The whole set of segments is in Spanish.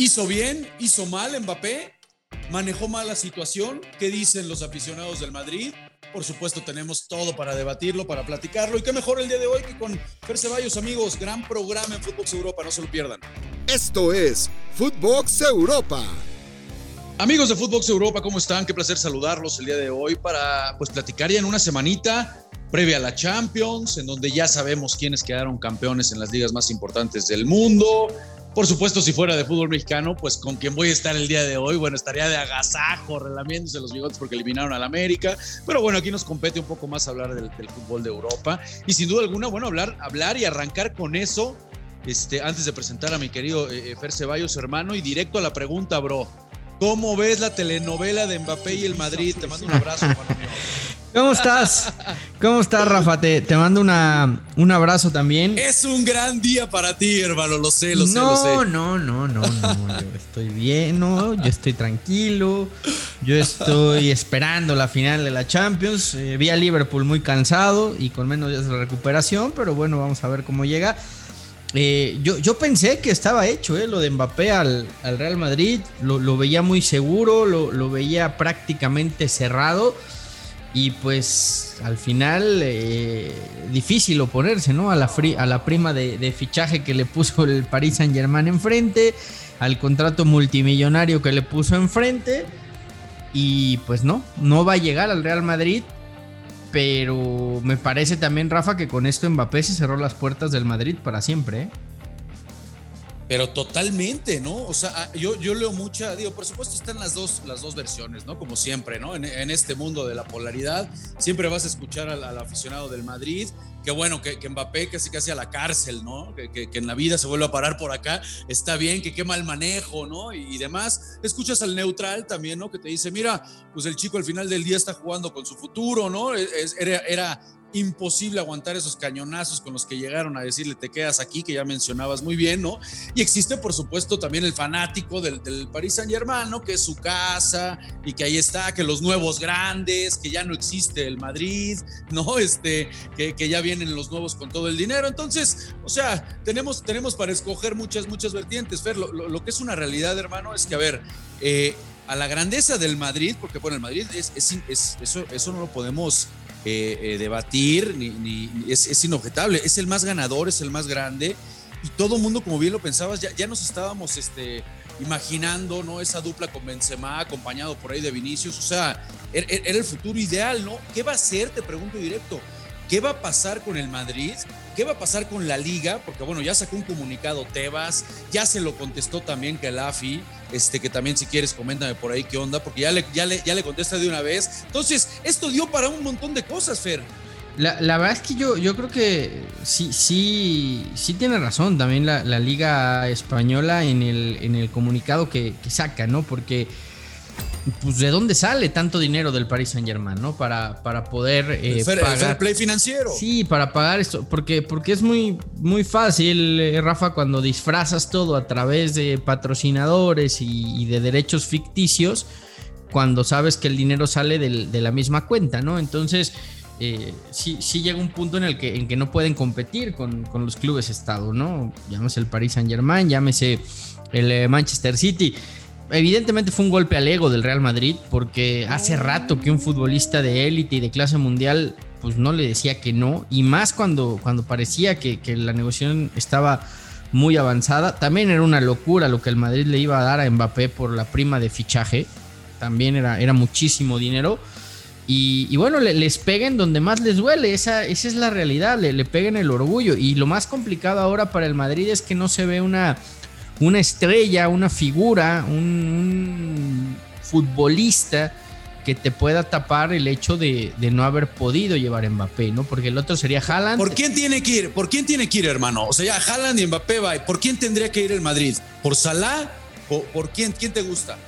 ¿Hizo bien? ¿Hizo mal Mbappé? ¿Manejó mal la situación? ¿Qué dicen los aficionados del Madrid? Por supuesto, tenemos todo para debatirlo, para platicarlo. Y qué mejor el día de hoy que con Fer Ceballos, amigos. Gran programa en Footbox Europa, no se lo pierdan. Esto es Footbox Europa. Amigos de Footbox Europa, ¿cómo están? Qué placer saludarlos el día de hoy para pues platicar ya en una semanita previa a la Champions, en donde ya sabemos quiénes quedaron campeones en las ligas más importantes del mundo, por supuesto, si fuera de fútbol mexicano, pues con quien voy a estar el día de hoy, bueno, estaría de agasajo, relamiéndose los bigotes porque eliminaron al América. Pero bueno, aquí nos compete un poco más hablar del, fútbol de Europa. Y sin duda alguna, bueno, hablar, hablar y arrancar con eso. Este, antes de presentar a mi querido eh, Fer Ceballos, hermano, y directo a la pregunta, bro. ¿Cómo ves la telenovela de Mbappé y el Madrid? Te mando un abrazo, hermano ¿Cómo estás? ¿Cómo estás, Rafa? Te, mando una, un abrazo también. Es un gran día para ti, hermano, lo sé, lo sé, lo sé. No, no, no, no, Yo estoy bien, no, yo estoy tranquilo. Yo estoy esperando la final de la Champions. Eh, vi a Liverpool muy cansado y con menos días de recuperación, pero bueno, vamos a ver cómo llega. Eh, yo, yo, pensé que estaba hecho eh, lo de Mbappé al, Real Madrid. Lo, veía muy seguro, lo, lo veía prácticamente cerrado. Y pues al final eh, difícil oponerse, ¿no? A la, a la prima de, fichaje que le puso el Paris Saint Germain enfrente, al contrato multimillonario que le puso enfrente. Y pues no, no va a llegar al Real Madrid. Pero me parece también, Rafa, que con esto Mbappé se cerró las puertas del Madrid para siempre. ¿eh? Pero totalmente, ¿no? O sea, ah, yo, yo leo mucha, digo, por supuesto están las dos, las dos versiones, ¿no? Como siempre, ¿no? En, este mundo de la polaridad, siempre vas a escuchar al, aficionado del Madrid, que bueno, que, que, Mbappé casi casi a la cárcel, ¿no? Que, que, en la vida se vuelve a parar por acá, está bien, que qué mal manejo, ¿no? Y, demás. Escuchas al neutral también, ¿no? Que te dice, mira, pues el chico al final del día está jugando con su futuro, ¿no? era, era imposible aguantar esos cañonazos con los que llegaron a decirle te quedas aquí, que ya mencionabas muy bien, ¿no? Y existe, por supuesto, también el fanático del, del Paris Saint Germain, ¿no? Que es su casa y que ahí está, que los nuevos grandes, que ya no existe el Madrid, ¿no? Este, que, que ya vienen los nuevos con todo el dinero. Entonces, o sea, tenemos, tenemos para escoger muchas, muchas vertientes. Fer, lo, que es una realidad, hermano, es que, a ver, eh, a la grandeza del Madrid, porque bueno, el Madrid es, es, eso, eso no lo podemos eh, eh, debatir, ni, es, inobjetable. Es el más ganador, es el más grande. Y todo el mundo, como bien lo pensabas, ya, ya nos estábamos este, imaginando, ¿no? Esa dupla con Benzema, acompañado por ahí de Vinicius. O sea, era, er, era el futuro ideal, ¿no? ¿Qué va a hacer? Te pregunto directo. ¿Qué va a pasar con el Madrid? ¿Qué va a pasar con la liga? Porque bueno, ya sacó un comunicado Tebas, ya se lo contestó también que el AFI, este, que también si quieres coméntame por ahí qué onda, porque ya le, ya le, ya le contesta de una vez. Entonces, esto dio para un montón de cosas, Fer. La, verdad es que yo, yo creo que sí, sí, sí tiene razón también la, Liga Española en el, en el comunicado que, que saca, ¿no? Porque pues de dónde sale tanto dinero del Paris Saint Germain, ¿no? Para, para poder eh, pagar. play financiero. Sí, para pagar esto, porque, porque es muy, muy fácil, eh, Rafa, cuando disfrazas todo a través de patrocinadores y, de derechos ficticios, cuando sabes que el dinero sale de la misma cuenta, ¿no? Entonces, eh, sí, sí, llega un punto en el que, en que no pueden competir con, con los clubes Estado, ¿no? Llámese el Paris Saint Germain, llámese el eh, Manchester City evidentemente fue un golpe al ego del Real Madrid, porque hace rato que un futbolista de élite y de clase mundial, pues no le decía que no, y más cuando, cuando parecía que, la negociación estaba muy avanzada. También era una locura lo que el Madrid le iba a dar a Mbappé por la prima de fichaje, también era, era muchísimo dinero. Y, bueno, les peguen donde más les duele, esa, esa es la realidad, le, le peguen el orgullo. Y lo más complicado ahora para el Madrid es que no se ve una una estrella, una figura, un, futbolista que te pueda tapar el hecho de, no haber podido llevar a Mbappé, ¿no? Porque el otro sería Haaland. ¿Por quién tiene que ir? ¿Por quién tiene que ir, hermano? O sea, ya Haaland y Mbappé va. ¿Por quién tendría que ir el Madrid? ¿Por Salah? ¿Por, por quién? ¿Quién te gusta?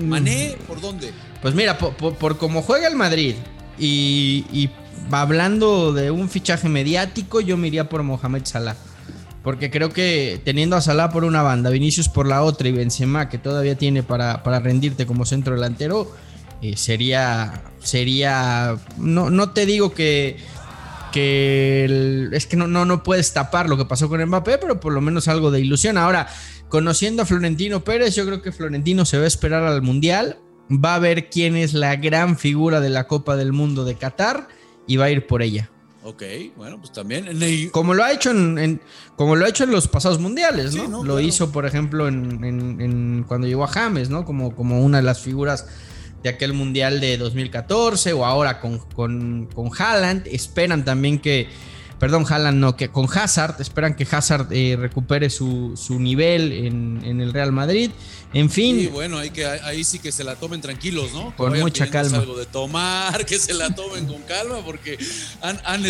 ¿Mané? ¿Por dónde? Pues mira, por, cómo juega el Madrid y, y hablando de un fichaje mediático, yo me iría por Mohamed Salah. Porque creo que teniendo a Salah por una banda, Vinicius por la otra y Benzema que todavía tiene para, para rendirte como centro delantero, eh, sería, sería, no, no te digo que, que es que no, no, no puedes tapar lo que pasó con Mbappé, pero por lo menos algo de ilusión. Ahora, conociendo a Florentino Pérez, yo creo que Florentino se va a esperar al Mundial, va a ver quién es la gran figura de la Copa del Mundo de Qatar y va a ir por ella. Ok, bueno, pues también. Como lo ha hecho en, como lo ha hecho en los pasados mundiales, ¿no? lo hizo, por ejemplo, en, cuando llegó a James, ¿no? Como, como una de las figuras de aquel mundial de 2014 o ahora con, con, con Haaland. Esperan también que perdón, Haaland no, que con Hazard, esperan que Hazard eh, recupere su, nivel en, el Real Madrid. En fin. Y bueno, hay que, ahí sí que se la tomen tranquilos, ¿no? con mucha calma. Algo de tomar, que se la tomen con calma, porque han, han,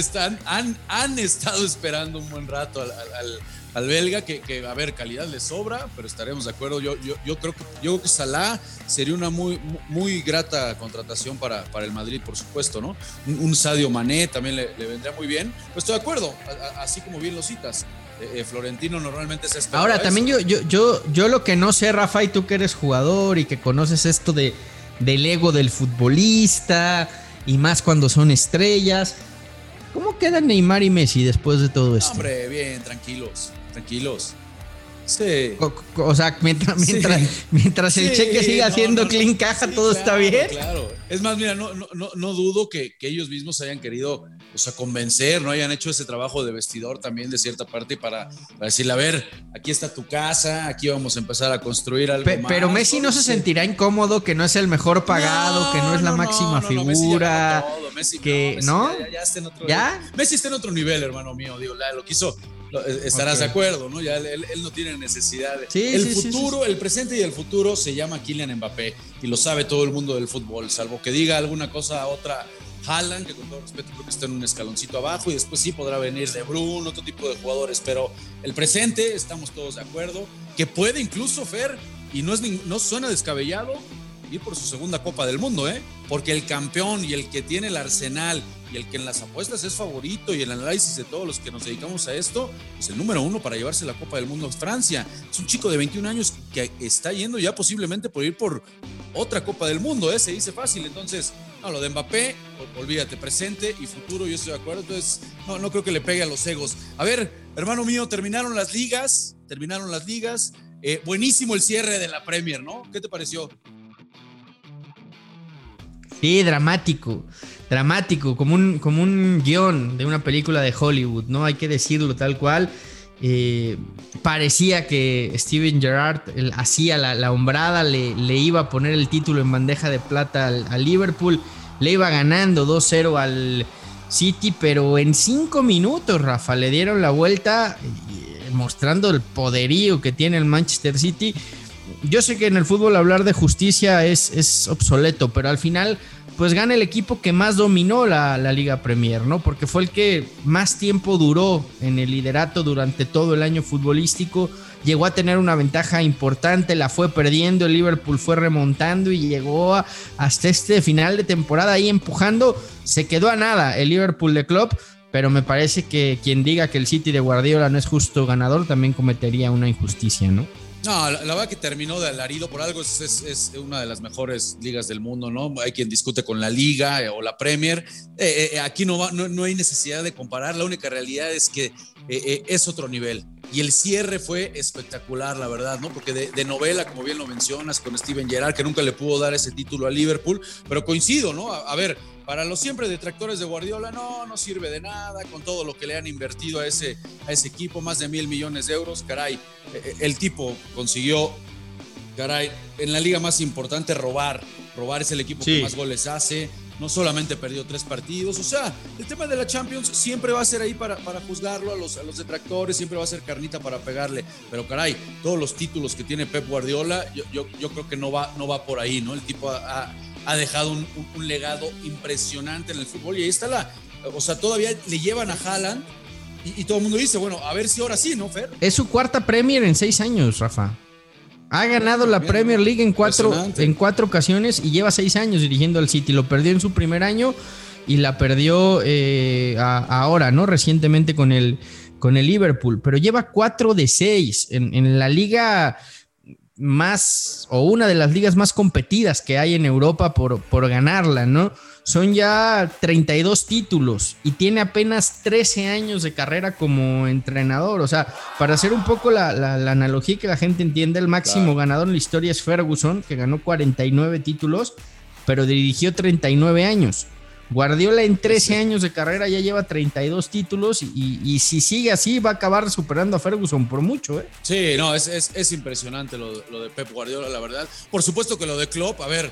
han, han estado esperando un buen rato al al belga, que, que, a ver, calidad le sobra, pero estaremos de acuerdo. Yo, yo, yo, creo, que, yo creo que Salah sería una muy, muy grata contratación para, para el Madrid, por supuesto, ¿no? Un, Sadio Mané también le, vendría muy bien. Pues estoy de acuerdo, así como bien lo citas. Eh, eh, Florentino normalmente se espera. Ahora, también yo, yo, yo, yo lo que no sé, Rafa, y tú que eres jugador y que conoces esto de, del ego del futbolista y más cuando son estrellas. ¿Cómo quedan Neymar y Messi después de todo esto? Hombre, bien, tranquilos tranquilos. Sí. O, sea, mientras, mientras, el cheque siga haciendo clean caja, todo está bien. Claro. Es más, mira, no, no, no, dudo que, ellos mismos hayan querido o sea, convencer, ¿no? Hayan hecho ese trabajo de vestidor también de cierta parte para, decirle, a ver, aquí está tu casa, aquí vamos a empezar a construir algo Pero Messi no se sentirá incómodo, que no es el mejor pagado, que no es la máxima figura. Messi que, ¿no? Ya, está en otro, Messi está en otro nivel, hermano mío. Digo, lo quiso estarás de acuerdo, ¿no? Ya él, no tiene necesidad. De... el futuro, el presente y el futuro se llama Kylian Mbappé y lo sabe todo el mundo del fútbol, salvo que diga alguna cosa a otra. Haaland, que con todo respeto creo que está en un escaloncito abajo y después sí podrá venir de Bruno, otro tipo de jugadores, pero el presente estamos todos de acuerdo, que puede incluso Fer, y no, es, no suena descabellado, ir por su segunda Copa del Mundo, ¿eh? Porque el campeón y el que tiene el arsenal el que en las apuestas es favorito y el análisis de todos los que nos dedicamos a esto, es el número uno para llevarse la Copa del Mundo es Francia. Es un chico de 21 años que está yendo ya posiblemente por ir por otra Copa del Mundo, ¿eh? Se dice fácil. Entonces, no, lo de Mbappé, olvídate, presente y futuro, yo estoy de acuerdo. Entonces, no, no creo que le pegue a los egos. A ver, hermano mío, terminaron las ligas, terminaron las ligas. Eh, buenísimo el cierre de la Premier, ¿no? ¿Qué te pareció? Sí, dramático, dramático, como un, como un guion de una película de Hollywood, ¿no? Hay que decirlo tal cual. Eh, parecía que Steven Gerrard hacía la, hombrada, le, le, iba a poner el título en bandeja de plata al, Liverpool, le iba ganando 2-0 al City, pero en cinco minutos, Rafa, le dieron la vuelta eh, mostrando el poderío que tiene el Manchester City yo sé que en el fútbol hablar de justicia es, obsoleto, pero al final pues gana el equipo que más dominó la, Liga Premier, ¿no? Porque fue el que más tiempo duró en el liderato durante todo el año futbolístico. Llegó a tener una ventaja importante, la fue perdiendo, el Liverpool fue remontando y llegó hasta este final de temporada ahí empujando. Se quedó a nada el Liverpool de Klopp, pero me parece que quien diga que el City de Guardiola no es justo ganador también cometería una injusticia, ¿no? No, la, verdad que terminó de alarido por algo, es, una de las mejores ligas del mundo, ¿no? Hay quien discute con la liga eh, o la Premier. Eh, eh, aquí no, no, hay necesidad de comparar, la única realidad es que es otro nivel. Y el cierre fue espectacular, la verdad, ¿no? Porque de, novela, como bien lo mencionas, con Steven Gerrard, que nunca le pudo dar ese título a Liverpool, pero coincido, ¿no? a ver, para los siempre detractores de Guardiola, no, no sirve de nada con todo lo que le han invertido a ese, a ese equipo, más de mil millones de euros. Caray, eh, eh, el tipo consiguió, caray, en la liga más importante robar. Robar es el equipo que más goles hace. No solamente perdió tres partidos. O sea, el tema de la Champions siempre va a ser ahí para, para juzgarlo a los, a los detractores, siempre va a ser carnita para pegarle. Pero caray, todos los títulos que tiene Pep Guardiola, yo, yo, yo creo que no va, no va por ahí, ¿no? El tipo ha ha dejado un, legado impresionante en el fútbol y ahí está la, o sea, todavía le llevan a Haaland y, todo el mundo dice, bueno, a ver si ahora sí, ¿no, Fer? Es su cuarta Premier en seis años, Rafa. Ha ganado la Premier League en cuatro, en cuatro ocasiones y lleva seis años dirigiendo al City. Lo perdió en su primer año y la perdió eh, ahora, ¿no? Recientemente con el, con el Liverpool. Pero lleva cuatro de seis. En, en la liga más o una de las ligas más competidas que hay en Europa por, por ganarla, ¿no? Son ya 32 títulos y tiene apenas 13 años de carrera como entrenador. O sea, para hacer un poco la, analogía que la gente entienda, el máximo ganador en la historia es Ferguson, que ganó 49 títulos, pero dirigió 39 años. Guardiola en 13 años de carrera ya lleva 32 títulos y, si sigue así va a acabar superando a Ferguson por mucho. ¿eh? Sí, no, es, es, impresionante lo, lo, de Pep Guardiola, la verdad. Por supuesto que lo de Klopp, a ver,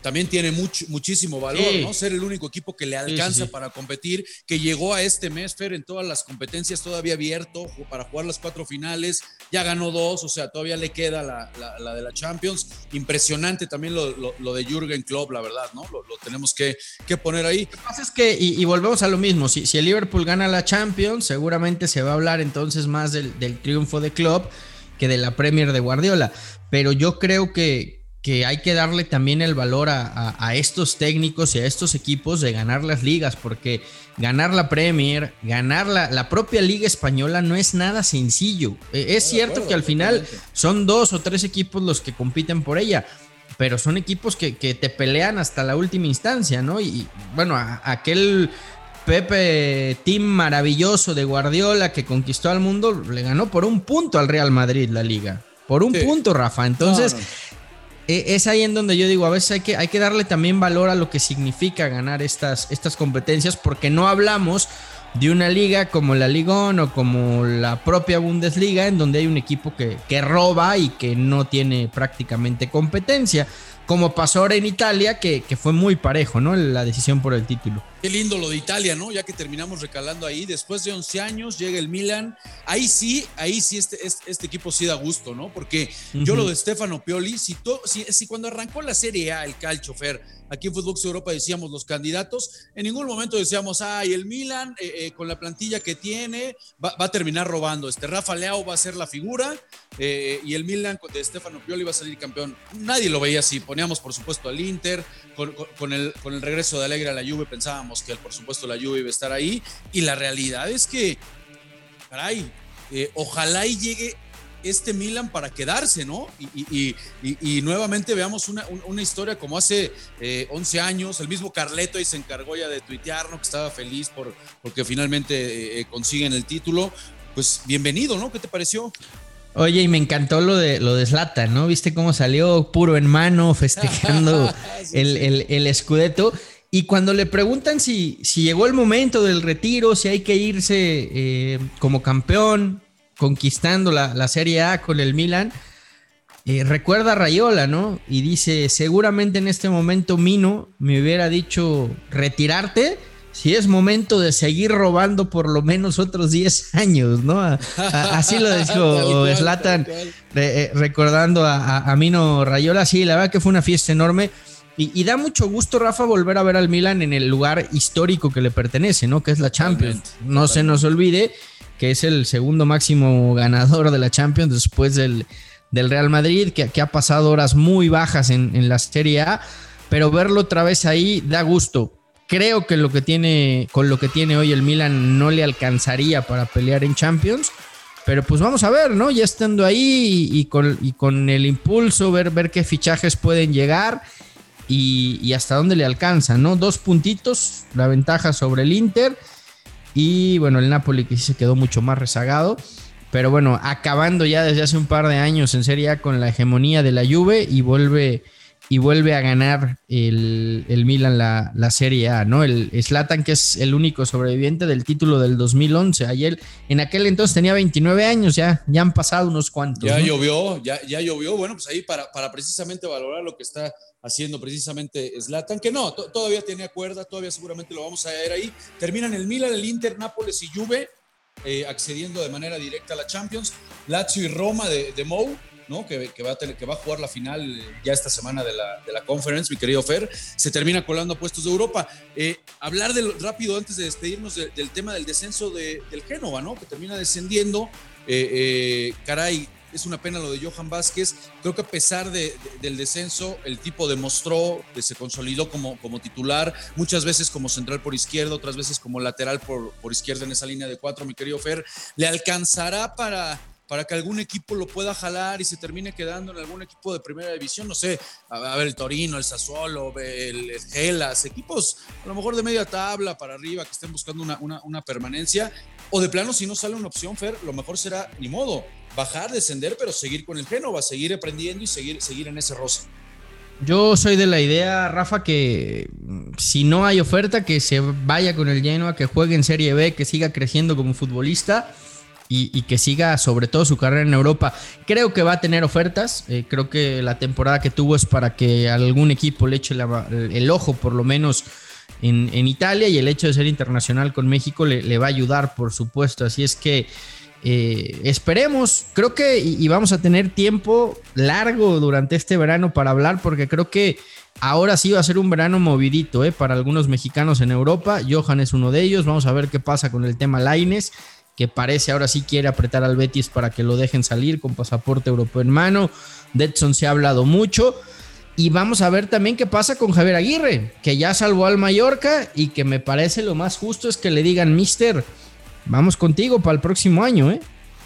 también tiene muchísimo valor, ¿no? Ser el único equipo que le alcanza para competir, que llegó a este mes, Fer, en todas las competencias todavía abierto para jugar las cuatro finales, ya ganó dos, o sea, todavía le queda la, de la Champions. Impresionante también lo, de Jürgen Klopp, la verdad, ¿no? Lo, tenemos que, que, poner ahí. Lo que pasa es que, y, volvemos a lo mismo, si, si, el Liverpool gana la Champions, seguramente se va a hablar entonces más del, del triunfo de Klopp que de la Premier de Guardiola, pero yo creo que que hay que darle también el valor a, estos técnicos y a estos equipos de ganar las ligas, porque ganar la Premier, ganar la, propia Liga Española no es nada sencillo. E, es cierto que al final son dos o tres equipos los que compiten por ella, pero son equipos que, te pelean hasta la última instancia, ¿no? Y bueno, aquel Pepe Team maravilloso de Guardiola que conquistó al mundo, le ganó por un punto al Real Madrid la liga. Por un punto, Rafa. Entonces, es ahí en donde yo digo, a veces hay que, hay que darle también valor a lo que significa ganar estas, estas competencias, porque no hablamos de una liga como la Ligón o como la propia Bundesliga, en donde hay un equipo que, que roba y que no tiene prácticamente competencia como pasó ahora en Italia, que, fue muy parejo, ¿no? La decisión por el título. Qué lindo lo de Italia, ¿no? Ya que terminamos recalando ahí, después de 11 años llega el Milan, ahí sí, ahí sí este, este, este equipo sí da gusto, ¿no? Porque yo lo de Stefano Pioli, si, si, cuando arrancó la Serie A, el Calcio Fer, aquí en Fútbol Europa decíamos los candidatos, en ningún momento decíamos, ay, el Milan eh, eh, con la plantilla que tiene va, a terminar robando, este Rafa Leao va a ser la figura eh, y el Milan de Stefano Pioli va a salir campeón. Nadie lo veía así, poníamos por supuesto al Inter, con, el, con el regreso de Alegre a la Juve pensábamos que por supuesto la Juve iba a estar ahí y la realidad es que, caray, eh, ojalá y llegue este Milan para quedarse, ¿no? Y, nuevamente veamos una, historia como hace 11 eh, años, el mismo Carleto ahí se encargó ya de tuitear, ¿no? Que estaba feliz por, porque finalmente consiguen el título. Pues bienvenido, ¿no? ¿Qué te pareció? Oye, y me encantó lo de lo de Zlatan, ¿no? ¿Viste cómo salió puro en mano festejando el, el, escudeto? Y cuando le preguntan si, si llegó el momento del retiro, si hay que irse eh, como campeón, conquistando la, la, Serie A con el Milan, eh, recuerda a Rayola, ¿no? Y dice, seguramente en este momento Mino me hubiera dicho retirarte si es momento de seguir robando por lo menos otros 10 años, ¿no? así lo dijo Slatan, eh, recordando a, Mino Rayola. Sí, la verdad que fue una fiesta enorme. Y, da mucho gusto, Rafa, volver a ver al Milan en el lugar histórico que le pertenece, ¿no? Que es la Champions. No se nos olvide que es el segundo máximo ganador de la Champions después del, del Real Madrid, que, ha pasado horas muy bajas en, en la Serie A. Pero verlo otra vez ahí da gusto Creo que lo que tiene, con lo que tiene hoy el Milan no le alcanzaría para pelear en Champions. Pero pues vamos a ver, ¿no? Ya estando ahí y, con, con, el impulso, ver, ver qué fichajes pueden llegar y, hasta dónde le alcanzan, ¿no? Dos puntitos, la ventaja sobre el Inter. Y bueno, el Napoli que sí se quedó mucho más rezagado. Pero bueno, acabando ya desde hace un par de años en Serie A con la hegemonía de la Juve y vuelve y vuelve a ganar el, Milan la, la, Serie A, ¿no? El Slatan, que es el único sobreviviente del título del 2011. Ayer, en aquel entonces tenía 29 años, ya, ya han pasado unos cuantos. Ya llovió, ya, ya llovió. Bueno, pues ahí para, para precisamente valorar lo que está haciendo precisamente Slatan, que no, todavía tenía cuerda, todavía seguramente lo vamos a ver ahí. Terminan el Milan, el Inter, Nápoles y Juve, eh, accediendo de manera directa a la Champions. Lazio y Roma de, de Mou que, va a jugar la final eh, ya esta semana de la, de conference, mi querido Fer, se termina colando a puestos de Europa. Eh, hablar rápido antes de despedirnos del tema del descenso de, del Génova, ¿no? que termina descendiendo. Eh, caray, es una pena lo de Johan Vázquez. Creo que a pesar de, del descenso, el tipo demostró que se consolidó como, titular, muchas veces como central por izquierda, otras veces como lateral por izquierda en esa línea de cuatro, mi querido Fer. ¿Le alcanzará para para que algún equipo lo pueda jalar y se termine quedando en algún equipo de primera división, no sé, a, ver el Torino, el Sassuolo, el, Gelas, equipos a lo mejor de media tabla para arriba que estén buscando una, una permanencia, o de plano si no sale una opción, Fer, lo mejor será, ni modo, bajar, descender, pero seguir con el Génova, seguir aprendiendo y seguir, seguir en ese roce. Yo soy de la idea, Rafa, que si no hay oferta, que se vaya con el Genoa, que juegue en Serie B, que siga creciendo como futbolista y, que siga sobre todo su carrera en Europa. Creo que va a tener ofertas, eh, creo que la temporada que tuvo es para que algún equipo le eche el ojo por lo menos en, Italia y el hecho de ser internacional con México le, va a ayudar, por supuesto. Así es que eh, esperemos, creo que y, vamos a tener tiempo largo durante este verano para hablar porque creo que ahora sí va a ser un verano movidito eh, para algunos mexicanos en Europa. Johan es uno de ellos. Vamos a ver qué pasa con el tema Laines, que parece ahora sí quiere apretar al Betis para que lo dejen salir con pasaporte europeo en mano. Detson se ha hablado mucho. Y vamos a ver también qué pasa con Javier Aguirre, que ya salvó al Mallorca y que me parece lo más justo es que le digan, mister, Vamos contigo para el próximo año, ¿eh?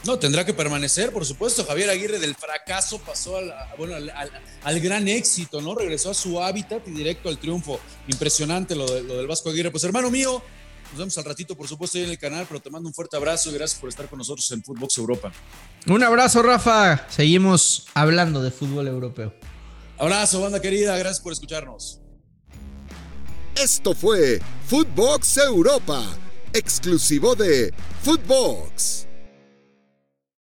No, tendrá que permanecer, por supuesto. Javier Aguirre del fracaso pasó al, bueno, al, gran éxito, ¿no? Regresó a su hábitat y directo al triunfo. Impresionante lo, lo, del Vasco Aguirre. Pues hermano mío, nos vemos al ratito, por supuesto, ahí en el canal, pero te mando un fuerte abrazo y gracias por estar con nosotros en Footbox Europa. Un abrazo, Rafa. Seguimos hablando de fútbol europeo. Abrazo, banda querida. Gracias por escucharnos. Esto fue Footbox Europa exclusivo de Footbox.